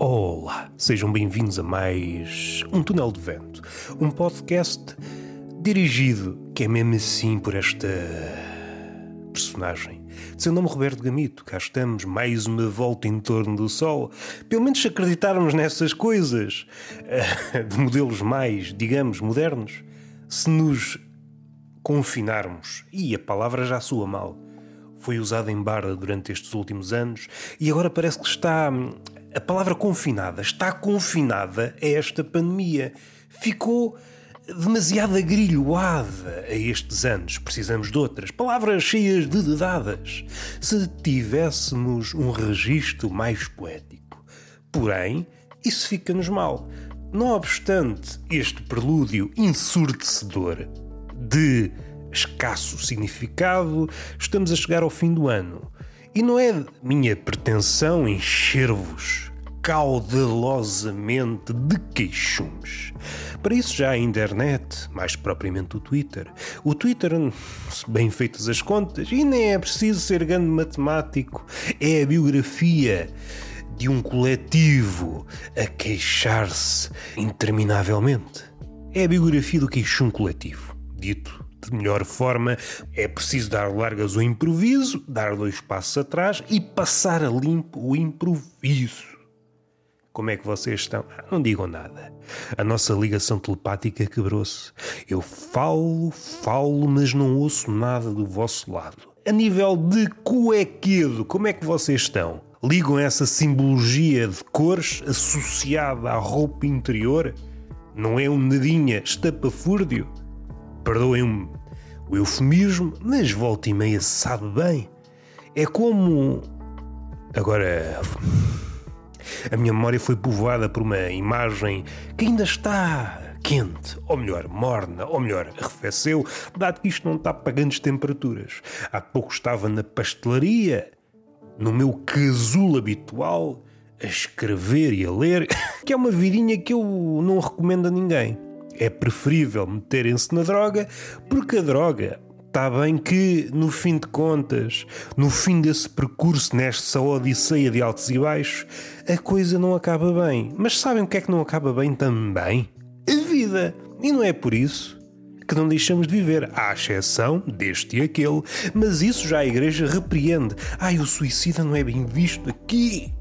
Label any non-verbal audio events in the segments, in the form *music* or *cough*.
Olá, sejam bem-vindos a mais um Túnel de Vento, um podcast dirigido, que é mesmo assim por esta personagem. De seu nome Roberto Gamito, cá estamos, mais uma volta em torno do Sol. Pelo menos se acreditarmos nessas coisas, eh, de modelos mais, digamos, modernos, se nos confinarmos, e a palavra já soa mal, foi usada em barra durante estes últimos anos e agora parece que está. A palavra confinada está confinada a esta pandemia. Ficou demasiado agrilhoada a estes anos. Precisamos de outras palavras cheias de dedadas. Se tivéssemos um registro mais poético. Porém, isso fica-nos mal. Não obstante este prelúdio ensurdecedor de escasso significado, estamos a chegar ao fim do ano. E não é minha pretensão encher-vos caudalosamente de queixumes. Para isso já a internet, mais propriamente o Twitter. O Twitter, bem feitas as contas, e nem é preciso ser grande matemático, é a biografia de um coletivo a queixar-se interminavelmente. É a biografia do queixum coletivo, dito de melhor forma, é preciso dar largas ao improviso, dar dois passos atrás e passar a limpo o improviso. Como é que vocês estão? Ah, não digam nada. A nossa ligação telepática quebrou-se. Eu falo, falo, mas não ouço nada do vosso lado. A nível de cuequedo, como é que vocês estão? Ligam essa simbologia de cores associada à roupa interior? Não é um nadinha estapafúrdio? Perdoem-me o eufemismo, mas volta e meia sabe bem. É como. Agora. A minha memória foi povoada por uma imagem que ainda está quente, ou melhor, morna, ou melhor, arrefeceu, dado que isto não está para grandes temperaturas. Há pouco estava na pastelaria, no meu casulo habitual, a escrever e a ler, *laughs* que é uma vidinha que eu não recomendo a ninguém é preferível meterem-se na droga, porque a droga Está bem que, no fim de contas, no fim desse percurso, nesta odisseia de altos e baixos, a coisa não acaba bem. Mas sabem o que é que não acaba bem também? A vida! E não é por isso que não deixamos de viver, à exceção deste e aquele. Mas isso já a Igreja repreende. Ai, o suicida não é bem visto aqui.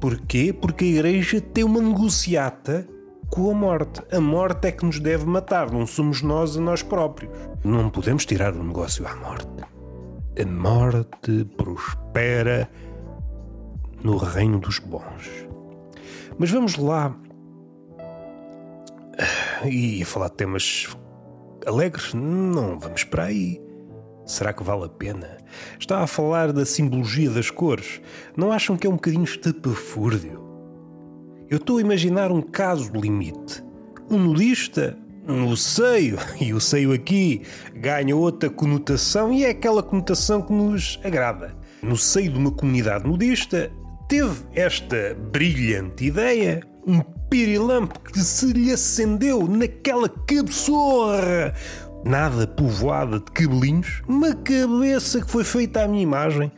Porquê? Porque a Igreja tem uma negociata com a morte. A morte é que nos deve matar, não somos nós a nós próprios. Não podemos tirar o negócio à morte. A morte prospera no reino dos bons. Mas vamos lá. E a falar de temas alegres? Não vamos para aí. Será que vale a pena? Está a falar da simbologia das cores. Não acham que é um bocadinho estapafúrdio? Eu estou a imaginar um caso limite. Um nudista no seio, *laughs* e o seio aqui ganha outra conotação e é aquela conotação que nos agrada. No seio de uma comunidade nudista, teve esta brilhante ideia, um pirilampo que se lhe acendeu naquela cabeçorra nada povoada de cabelinhos, uma cabeça que foi feita à minha imagem.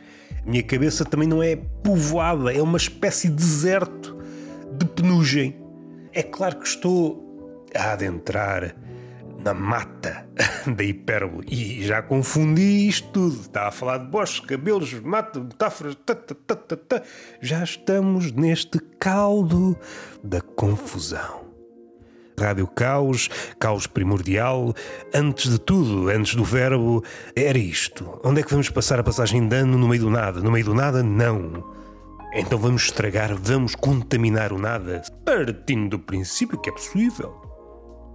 A minha cabeça também não é povoada, é uma espécie de deserto de penugem. É claro que estou a adentrar na mata *laughs* da hipérbole e já confundi isto tudo. Está a falar de bosques, cabelos, mata, metáforas. Ta, ta, ta, já estamos neste caldo da confusão. Rádio Caos, Caos Primordial. Antes de tudo, antes do verbo, era isto. Onde é que vamos passar a passagem de ano no meio do nada? No meio do nada, não. Então vamos estragar, vamos contaminar o nada, partindo do princípio que é possível.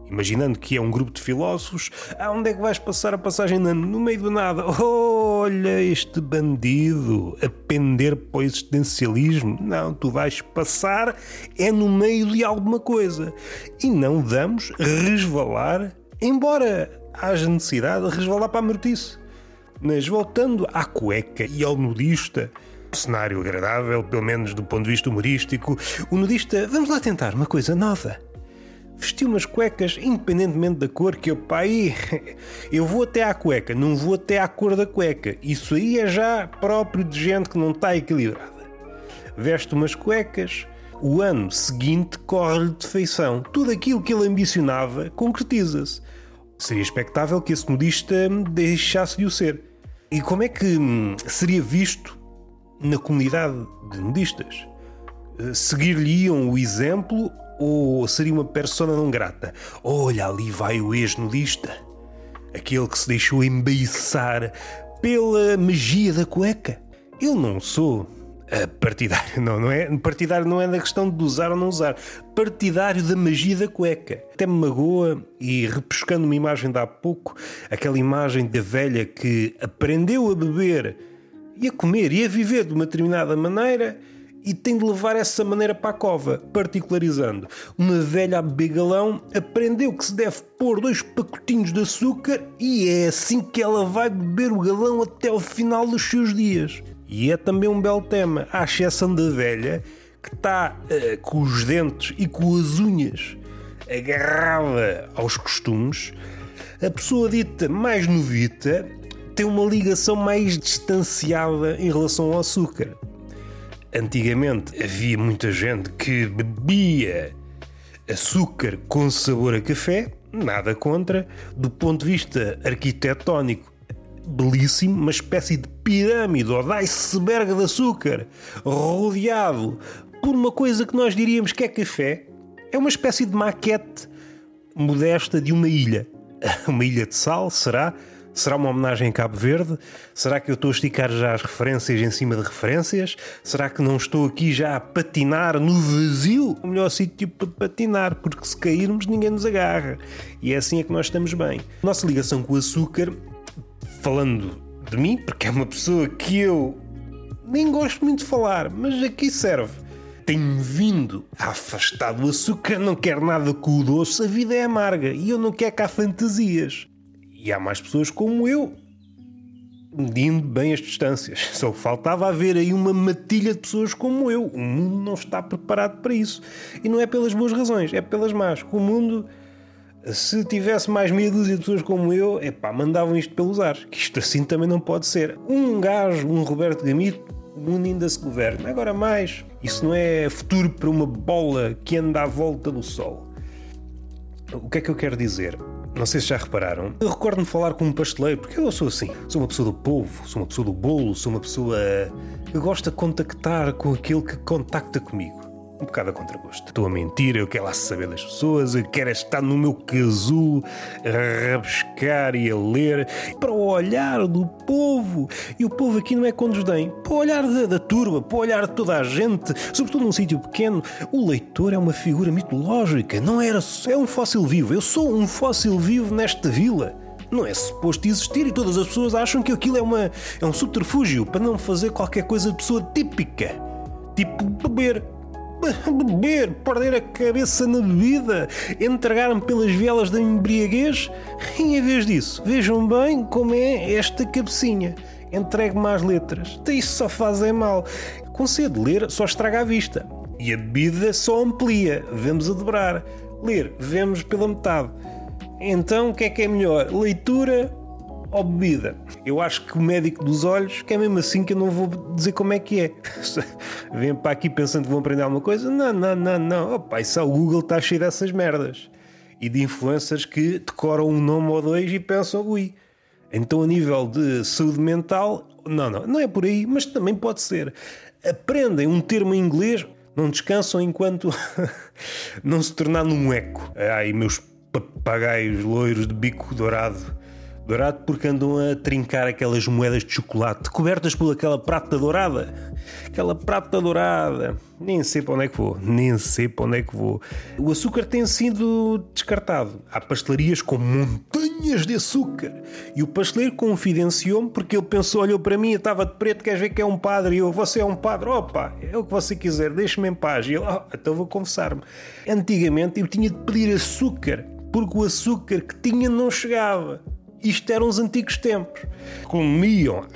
Imaginando que é um grupo de filósofos, aonde é que vais passar a passagem no meio do nada? *laughs* Olha este bandido a pender para o existencialismo. Não, tu vais passar é no meio de alguma coisa. E não vamos resvalar, embora haja necessidade de resvalar para a mortice. Mas voltando à cueca e ao nudista, cenário agradável, pelo menos do ponto de vista humorístico, o nudista, vamos lá tentar uma coisa nova. Vestiu umas cuecas, independentemente da cor, que eu, pai, *laughs* eu vou até à cueca, não vou até à cor da cueca. Isso aí é já próprio de gente que não está equilibrada. veste umas cuecas, o ano seguinte corre-lhe de feição. Tudo aquilo que ele ambicionava concretiza-se. Seria expectável que esse modista deixasse de o ser. E como é que hum, seria visto na comunidade de modistas? Eh, seguir-lhe-iam o exemplo ou seria uma persona não grata? Olha, ali vai o ex-nudista. Aquele que se deixou embeiçar pela magia da cueca. Eu não sou partidário, *laughs* não, não é? Partidário não é na questão de usar ou não usar. Partidário da magia da cueca. Até me magoa e repescando uma imagem de há pouco, aquela imagem da velha que aprendeu a beber e a comer e a viver de uma determinada maneira e tem de levar essa maneira para a cova, particularizando. Uma velha a beber galão aprendeu que se deve pôr dois pacotinhos de açúcar e é assim que ela vai beber o galão até o final dos seus dias. E é também um belo tema, à exceção da velha, que está uh, com os dentes e com as unhas agarrada aos costumes. A pessoa dita mais novita tem uma ligação mais distanciada em relação ao açúcar. Antigamente havia muita gente que bebia açúcar com sabor a café, nada contra. Do ponto de vista arquitetónico, belíssimo, uma espécie de pirâmide ou de iceberg de açúcar, rodeado por uma coisa que nós diríamos que é café. É uma espécie de maquete modesta de uma ilha. *laughs* Uma ilha de sal, será? Será uma homenagem a Cabo Verde? Será que eu estou a esticar já as referências em cima de referências? Será que não estou aqui já a patinar no vazio? O melhor sítio para patinar, porque se cairmos ninguém nos agarra. E é assim é que nós estamos bem. Nossa ligação com o açúcar, falando de mim, porque é uma pessoa que eu nem gosto muito de falar, mas aqui serve tenho vindo a afastar do açúcar, não quero nada com o doce, a vida é amarga e eu não quero cá fantasias. E há mais pessoas como eu, medindo bem as distâncias. *laughs* Só faltava haver aí uma matilha de pessoas como eu. O mundo não está preparado para isso. E não é pelas boas razões, é pelas más. O mundo, se tivesse mais meia dúzia de pessoas como eu, epá, mandavam isto pelos ares. Que isto assim também não pode ser. Um gajo, um Roberto Gamito, o mundo ainda se governa. Agora mais, isso não é futuro para uma bola que anda à volta do Sol. O que é que eu quero dizer? Não sei se já repararam. Eu recordo-me falar com um pasteleiro, porque eu sou assim. Sou uma pessoa do povo, sou uma pessoa do bolo, sou uma pessoa que gosta de contactar com aquele que contacta comigo um bocado a contragosto. Estou a mentir, eu quero lá saber das pessoas, eu quero estar no meu casulo a rabiscar e a ler para o olhar do povo. E o povo aqui não é com desdém, para o olhar da, da turba, para o olhar de toda a gente, sobretudo num sítio pequeno. O leitor é uma figura mitológica, não era é um fóssil vivo. Eu sou um fóssil vivo nesta vila não é suposto existir e todas as pessoas acham que aquilo é, uma, é um subterfúgio para não fazer qualquer coisa de pessoa típica. Tipo beber *laughs* beber, perder a cabeça na bebida, entregar-me pelas vielas da embriaguez em vez disso, vejam bem como é esta cabecinha. Entregue-me às letras. Isso só faz é mal. Com sede ler só estraga a vista. E a bebida só amplia. Vemos a dobrar. Ler, vemos pela metade. Então, o que é que é melhor? Leitura ou bebida. Eu acho que o médico dos olhos, que é mesmo assim que eu não vou dizer como é que é. *laughs* Vêm para aqui pensando que vão aprender alguma coisa? Não, não, não, não. Opa, isso o Google está cheio dessas merdas. E de influencers que decoram um nome ou dois e pensam, ui. Então, a nível de saúde mental, não, não, não é por aí, mas também pode ser. Aprendem um termo em inglês, não descansam enquanto *laughs* não se tornar num eco. Ai, meus papagaios loiros de bico dourado Dourado porque andam a trincar aquelas moedas de chocolate cobertas por aquela prata dourada. Aquela prata dourada. Nem sei para onde é que vou. Nem sei para onde é que vou. O açúcar tem sido descartado. Há pastelarias com montanhas de açúcar. E o pasteleiro confidenciou-me porque ele pensou, olhou para mim, eu estava de preto, queres ver que é um padre? E eu, você é um padre? Opa, é o que você quiser, deixe-me em paz. E ele, oh, então vou confessar-me. Antigamente eu tinha de pedir açúcar porque o açúcar que tinha não chegava. Isto eram os antigos tempos. Comiam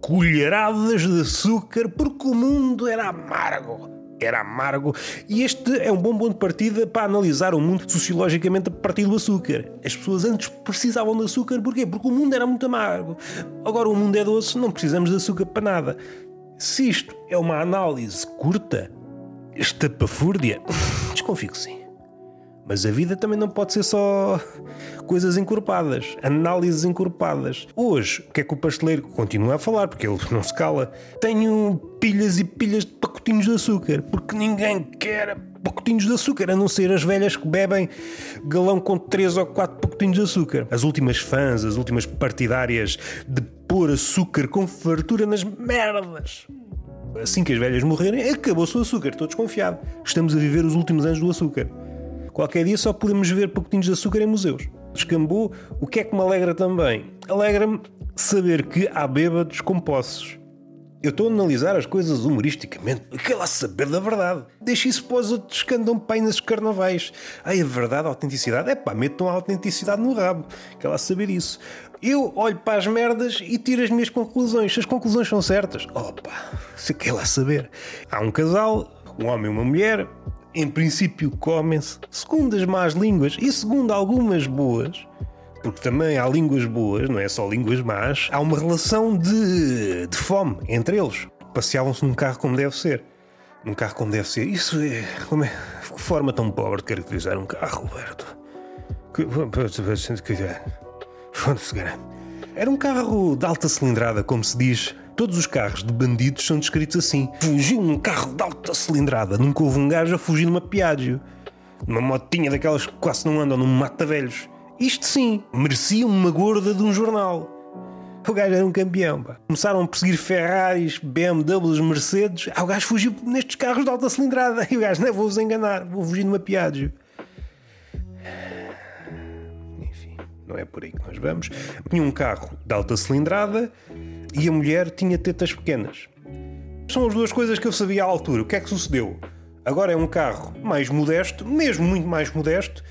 colheradas de açúcar porque o mundo era amargo. Era amargo. E este é um bom ponto de partida para analisar o mundo sociologicamente a partir do açúcar. As pessoas antes precisavam de açúcar porquê? Porque o mundo era muito amargo. Agora o mundo é doce, não precisamos de açúcar para nada. Se isto é uma análise curta, estapafúrdia, *laughs* desconfio que sim. Mas a vida também não pode ser só *laughs* coisas encorpadas, análises encorpadas. Hoje, o que é que o pasteleiro continua a falar, porque ele não se cala? Tenho pilhas e pilhas de pacotinhos de açúcar, porque ninguém quer pacotinhos de açúcar, a não ser as velhas que bebem galão com 3 ou 4 pacotinhos de açúcar. As últimas fãs, as últimas partidárias de pôr açúcar com fartura nas merdas. Assim que as velhas morrerem, acabou-se o açúcar, estou desconfiado. Estamos a viver os últimos anos do açúcar. Qualquer dia só podemos ver pacotinhos de açúcar em museus. Descambou, o que é que me alegra também? Alegra-me saber que há bêbados com posses. Eu estou a analisar as coisas humoristicamente. Quer lá saber da verdade. Deixa isso para os outros que andam pai nesses carnavais. Ai, a verdade, a autenticidade. É pá, metam a autenticidade no rabo. Quer lá saber isso. Eu olho para as merdas e tiro as minhas conclusões. Se as conclusões são certas, opa, se quer lá saber. Há um casal, um homem e uma mulher, em princípio comem-se, segundo as más línguas e segundo algumas boas, porque também há línguas boas, não é só línguas más, há uma relação de, de fome entre eles. Passeavam-se num carro como deve ser. Num carro como deve ser. Isso é. Como é que forma tão pobre de caracterizar um carro, Roberto? Foda-se, Era um carro de alta cilindrada, como se diz Todos os carros de bandidos são descritos assim. Fugiu um carro de alta cilindrada. Nunca houve um gajo a fugir numa Piaggio. Numa motinha daquelas que quase não andam num mata-velhos. Isto sim, merecia uma gorda de um jornal. O gajo era um campeão. Pá. Começaram a perseguir Ferraris, BMWs, Mercedes. Ah, o gajo fugiu nestes carros de alta cilindrada. *laughs* E o gajo, não vou-vos enganar, vou fugir numa Piaggio. Não é por aí que nós vamos. Tinha um carro de alta cilindrada e a mulher tinha tetas pequenas. São as duas coisas que eu sabia à altura. O que é que sucedeu? Agora é um carro mais modesto, mesmo muito mais modesto,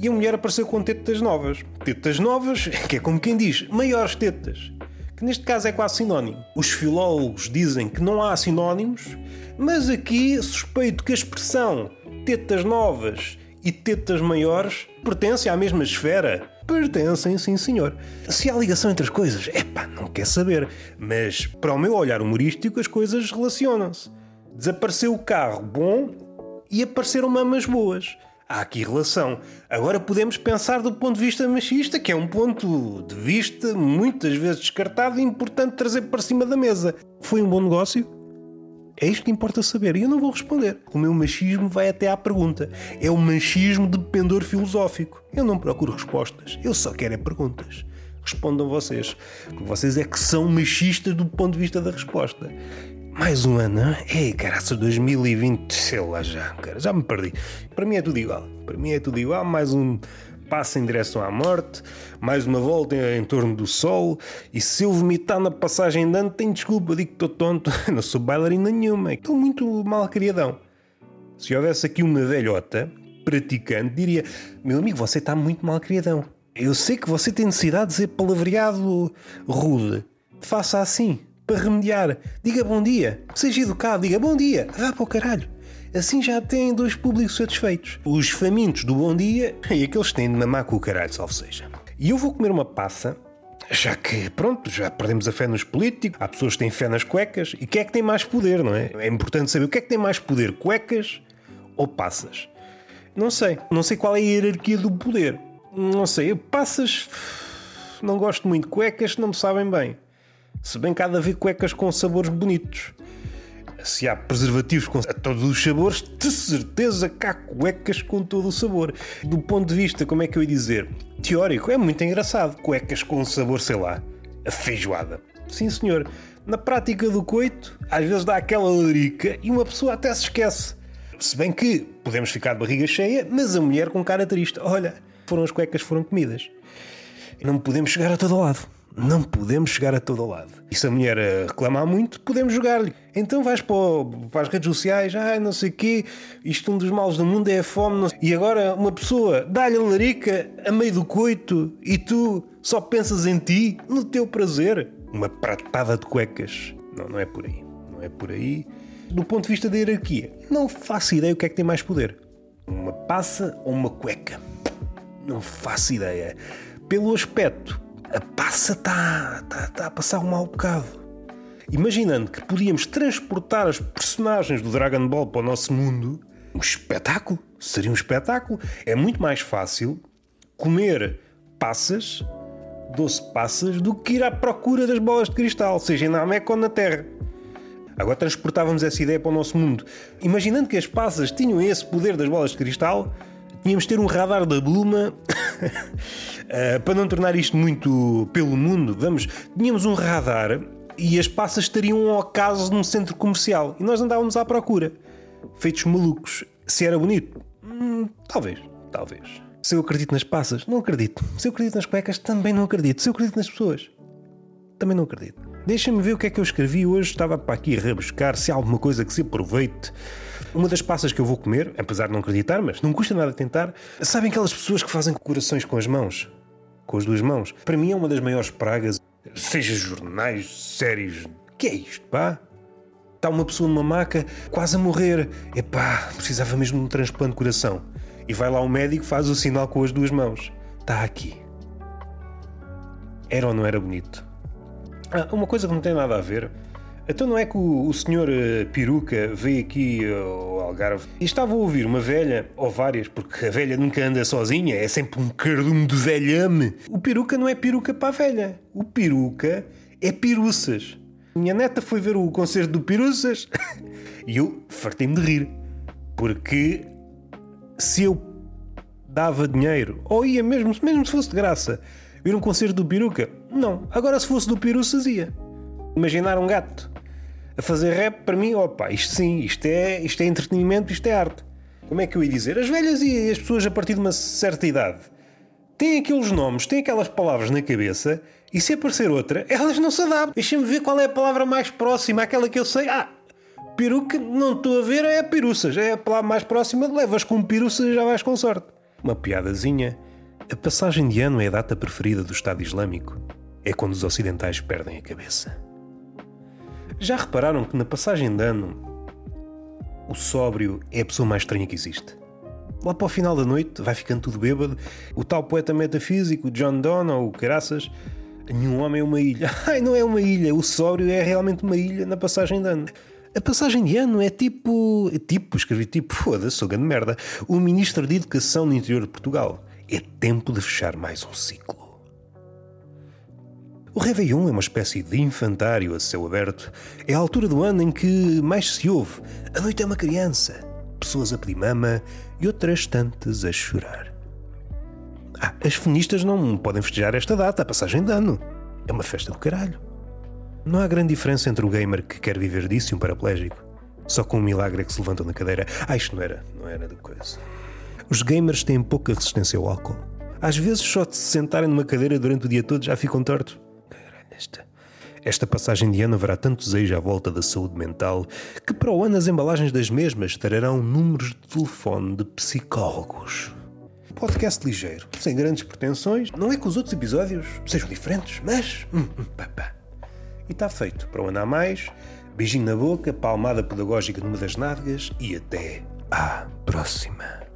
e a mulher apareceu com tetas novas. Tetas novas, *laughs* que é como quem diz, maiores tetas. Que neste caso é quase sinónimo. Os filólogos dizem que não há sinónimos, mas aqui suspeito que a expressão tetas novas e tetas maiores pertence à mesma esfera. Pertencem, sim senhor. Se há ligação entre as coisas, epá, não quer saber. Mas para o meu olhar humorístico as coisas relacionam-se. Desapareceu o carro bom e apareceram mamas boas. Há aqui relação. Agora podemos pensar do ponto de vista machista, que é um ponto de vista muitas vezes descartado e importante trazer para cima da mesa. Foi um bom negócio? É isto que importa saber. E eu não vou responder. O meu machismo vai até à pergunta. É o machismo de pendor filosófico. Eu não procuro respostas. Eu só quero é perguntas. Respondam vocês. Porque vocês é que são machistas do ponto de vista da resposta. Mais um ano, Ei, caraças, 2020, sei lá já, cara, já me perdi. Para mim é tudo igual. Para mim é tudo igual. Mais um passa em direção à morte, mais uma volta em torno do sol, e se eu vomitar na passagem de ano, tenho desculpa, digo que estou tonto, *laughs* não sou bailarina nenhuma, estou muito mal criadão. Se houvesse aqui uma velhota praticante, diria: Meu amigo, você está muito mal criadão. Eu sei que você tem necessidade de dizer palavreado rude. Faça assim, para remediar. Diga bom dia. Seja educado, diga bom dia. Vá para o caralho. Assim já têm dois públicos satisfeitos. Os famintos do bom dia *laughs* e aqueles que têm de mamar com o caralho, salve seja. E eu vou comer uma passa já que, pronto, já perdemos a fé nos políticos, há pessoas que têm fé nas cuecas, e quem é que tem mais poder, não é? É importante saber o que é que tem mais poder, cuecas ou passas? Não sei. Não sei qual é a hierarquia do poder. Não sei. Passas. *sighs* Não gosto muito. Cuecas não me sabem bem. Se bem que há de haver cuecas com sabores bonitos se há preservativos com todos os sabores, de certeza que há cuecas com todo o sabor. Do ponto de vista, como é que eu ia dizer? Teórico, é muito engraçado. Cuecas com sabor, sei lá, a feijoada. Sim, senhor. Na prática do coito, às vezes dá aquela larica e uma pessoa até se esquece. Se bem que podemos ficar de barriga cheia, mas a mulher com cara triste. Olha, foram as cuecas foram comidas. Não podemos chegar a todo lado não podemos chegar a todo lado. E se a mulher reclamar muito, podemos jogar-lhe. Então vais para, o, para, as redes sociais, ah, não sei o quê, isto um dos males do mundo é a fome. E agora uma pessoa dá-lhe a larica a meio do coito e tu só pensas em ti, no teu prazer. Uma pratada de cuecas. Não, não é por aí. Não é por aí. Do ponto de vista da hierarquia, não faço ideia o que é que tem mais poder. Uma passa ou uma cueca? Não faço ideia. Pelo aspecto, a passa está tá, tá a passar um mau bocado. imaginando que podíamos transportar as personagens do Dragon Ball para o nosso mundo, um espetáculo. Seria um espetáculo. É muito mais fácil comer passas, doce passas, do que ir à procura das bolas de cristal, seja na América ou na Terra. Agora transportávamos essa ideia para o nosso mundo. Imaginando que as passas tinham esse poder das bolas de cristal, tínhamos de ter um radar da Bluma uh, *laughs* para não tornar isto muito pelo mundo. Vamos, tínhamos um radar e as passas estariam ao acaso num centro comercial e nós andávamos à procura, feitos malucos. Se era bonito? Hum, talvez, talvez. Se eu acredito nas passas, não acredito. Se eu acredito nas cuecas, também não acredito. Se eu acredito nas pessoas, também não acredito. Deixa-me ver o que é que eu escrevi hoje. Estava para aqui a rebuscar se há alguma coisa que se aproveite. Uma das passas que eu vou comer, apesar de não acreditar, mas não custa nada tentar, sabem aquelas pessoas que fazem corações com as mãos? Com as duas mãos? Para mim é uma das maiores pragas, seja jornais, séries. que é isto, pá? Está uma pessoa numa maca, quase a morrer. Epá, precisava mesmo de um transplante de coração. E vai lá o médico, faz o sinal com as duas mãos. Está aqui. Era ou não era bonito? Ah, uma coisa que não tem nada a ver. Então não é que o, o senhor uh, peruca veio aqui uh, ao Algarve e estava a ouvir uma velha, ou várias, porque a velha nunca anda sozinha, é sempre um cardume de velhame. O peruca não é peruca para a velha. O peruca é piruças. Minha neta foi ver o concerto do Piruças *laughs* e eu fartei-me de rir. Porque se eu dava dinheiro, ou ia mesmo, mesmo se fosse de graça, Ver um concerto do peruca? Não. Agora, se fosse do peru, fazia. Imaginar um gato a fazer rap, para mim, opa, isto sim, isto é, isto é entretenimento, isto é arte. Como é que eu ia dizer? As velhas e as pessoas a partir de uma certa idade têm aqueles nomes, têm aquelas palavras na cabeça e se aparecer outra, elas não se adaptam. Deixa-me ver qual é a palavra mais próxima, aquela que eu sei. Ah, peruca, não estou a ver, é peruças. É a palavra mais próxima, levas com peruças e já vais com sorte. Uma piadazinha. A passagem de ano é a data preferida do Estado Islâmico. É quando os ocidentais perdem a cabeça. Já repararam que na passagem de ano o sóbrio é a pessoa mais estranha que existe? Lá para o final da noite vai ficando tudo bêbado. O tal poeta metafísico, John Donne ou Caraças, nenhum homem é uma ilha. *laughs* Ai, não é uma ilha, o sóbrio é realmente uma ilha na passagem de ano. A passagem de ano é tipo. É tipo, escrevi tipo, foda-se, sou grande merda. O Ministro de Educação no interior de Portugal. É tempo de fechar mais um ciclo. O Réveillon é uma espécie de infantário a céu aberto. É a altura do ano em que mais se ouve. A noite é uma criança, pessoas a pedir mama e outras tantas a chorar. Ah, as feministas não podem festejar esta data, a passagem de ano. É uma festa do caralho. Não há grande diferença entre o gamer que quer viver disso e um paraplégico. Só com um milagre é que se levantam na cadeira. Ah, isto não era, não era de coisa. Os gamers têm pouca resistência ao álcool. Às vezes, só de se sentarem numa cadeira durante o dia todo já ficam tortos. Esta, esta passagem de ano haverá tanto desejo à volta da saúde mental que para o ano as embalagens das mesmas trarão números de telefone de psicólogos. Podcast ligeiro, sem grandes pretensões. Não é que os outros episódios sejam diferentes, mas. Hum, hum, pá, pá. E está feito. Para o ano a mais, beijinho na boca, palmada pedagógica numa das nádegas e até à próxima.